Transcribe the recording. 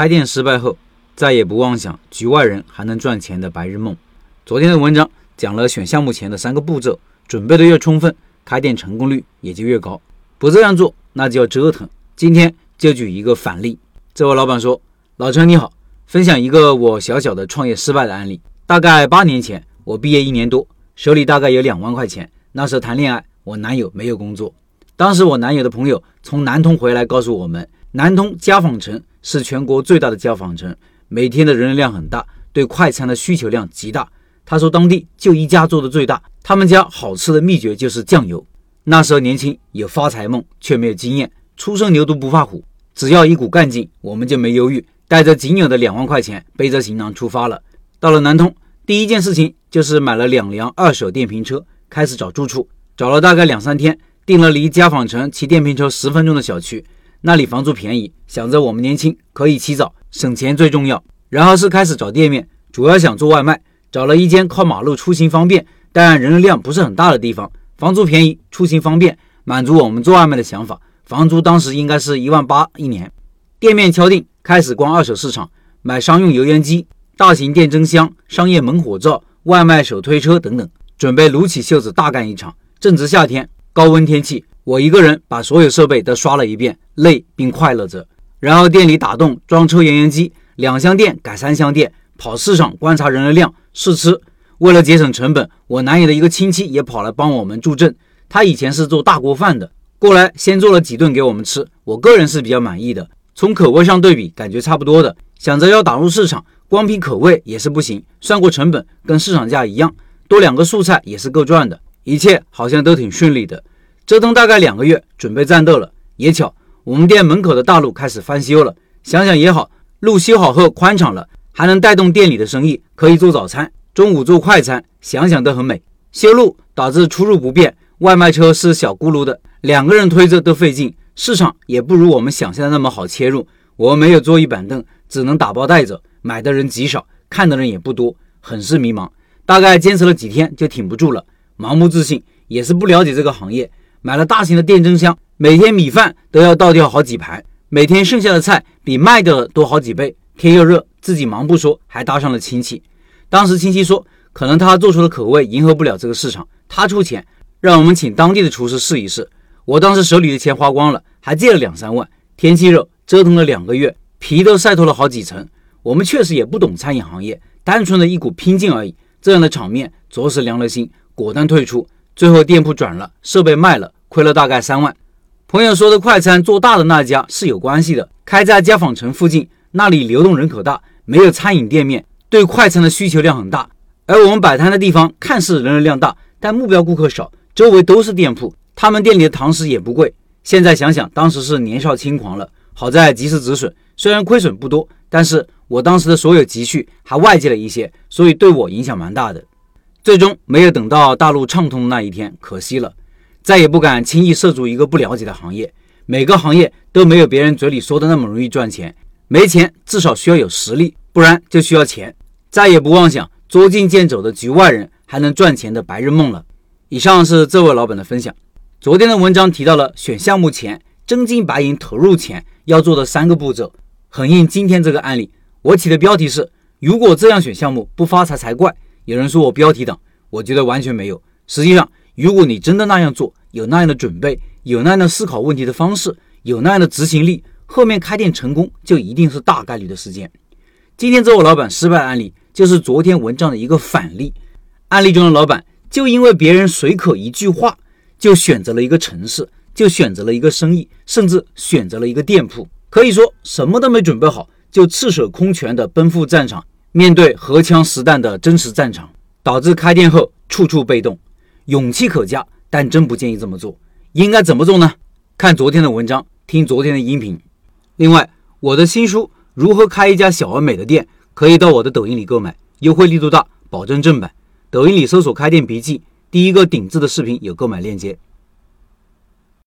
开店失败后，再也不妄想局外人还能赚钱的白日梦。昨天的文章讲了选项目前的三个步骤，准备的越充分，开店成功率也就越高。不这样做，那就要折腾。今天就举一个反例。这位老板说：“老陈你好，分享一个我小小的创业失败的案例。大概八年前，我毕业一年多，手里大概有两万块钱。那时候谈恋爱，我男友没有工作。当时我男友的朋友从南通回来，告诉我们，南通家纺城。”是全国最大的家纺城，每天的人流量很大，对快餐的需求量极大。他说当地就一家做的最大，他们家好吃的秘诀就是酱油。那时候年轻有发财梦，却没有经验，初生牛犊不怕虎，只要一股干劲，我们就没犹豫，带着仅有的两万块钱，背着行囊出发了。到了南通，第一件事情就是买了两辆二手电瓶车，开始找住处。找了大概两三天，订了离家纺城骑电瓶车十分钟的小区。那里房租便宜，想着我们年轻可以起早，省钱最重要。然后是开始找店面，主要想做外卖，找了一间靠马路出行方便，但人流量不是很大的地方，房租便宜，出行方便，满足我们做外卖的想法。房租当时应该是一万八一年。店面敲定，开始逛二手市场，买商用油烟机、大型电蒸箱、商业门火灶、外卖手推车等等，准备撸起袖子大干一场。正值夏天，高温天气。我一个人把所有设备都刷了一遍，累并快乐着。然后店里打洞装抽油烟机，两箱电改三箱电，跑市场观察人流量试吃。为了节省成本，我男友的一个亲戚也跑来帮我们助阵。他以前是做大锅饭的，过来先做了几顿给我们吃。我个人是比较满意的，从口味上对比，感觉差不多的。想着要打入市场，光凭口味也是不行。算过成本，跟市场价一样，多两个素菜也是够赚的。一切好像都挺顺利的。折腾大概两个月，准备战斗了。也巧，我们店门口的大路开始翻修了。想想也好，路修好后宽敞了，还能带动店里的生意，可以做早餐，中午做快餐，想想都很美。修路导致出入不便，外卖车是小轱辘的，两个人推着都费劲。市场也不如我们想象的那么好切入。我没有桌椅板凳，只能打包带走，买的人极少，看的人也不多，很是迷茫。大概坚持了几天就挺不住了，盲目自信也是不了解这个行业。买了大型的电蒸箱，每天米饭都要倒掉好几盘，每天剩下的菜比卖掉的多好几倍。天又热，自己忙不说，还搭上了亲戚。当时亲戚说，可能他做出的口味迎合不了这个市场，他出钱让我们请当地的厨师试一试。我当时手里的钱花光了，还借了两三万。天气热，折腾了两个月，皮都晒脱了好几层。我们确实也不懂餐饮行业，单纯的一股拼劲而已。这样的场面着实凉了心，果断退出。最后店铺转了，设备卖了，亏了大概三万。朋友说的快餐做大的那家是有关系的，开在家纺城附近，那里流动人口大，没有餐饮店面，对快餐的需求量很大。而我们摆摊的地方看似人流量大，但目标顾客少，周围都是店铺，他们店里的堂食也不贵。现在想想，当时是年少轻狂了，好在及时止损，虽然亏损不多，但是我当时的所有积蓄还外借了一些，所以对我影响蛮大的。最终没有等到大陆畅通的那一天，可惜了，再也不敢轻易涉足一个不了解的行业。每个行业都没有别人嘴里说的那么容易赚钱，没钱至少需要有实力，不然就需要钱。再也不妄想捉襟见肘的局外人还能赚钱的白日梦了。以上是这位老板的分享。昨天的文章提到了选项目前真金白银投入前要做的三个步骤，很应今天这个案例。我起的标题是：如果这样选项目不发财才怪。有人说我标题党，我觉得完全没有。实际上，如果你真的那样做，有那样的准备，有那样的思考问题的方式，有那样的执行力，后面开店成功就一定是大概率的事件。今天这位老板失败案例就是昨天文章的一个反例。案例中的老板就因为别人随口一句话，就选择了一个城市，就选择了一个生意，甚至选择了一个店铺，可以说什么都没准备好，就赤手空拳的奔赴战场。面对荷枪实弹的真实战场，导致开店后处处被动，勇气可嘉，但真不建议这么做。应该怎么做呢？看昨天的文章，听昨天的音频。另外，我的新书《如何开一家小而美的店》可以到我的抖音里购买，优惠力度大，保证正版。抖音里搜索“开店笔记”，第一个顶置的视频有购买链接。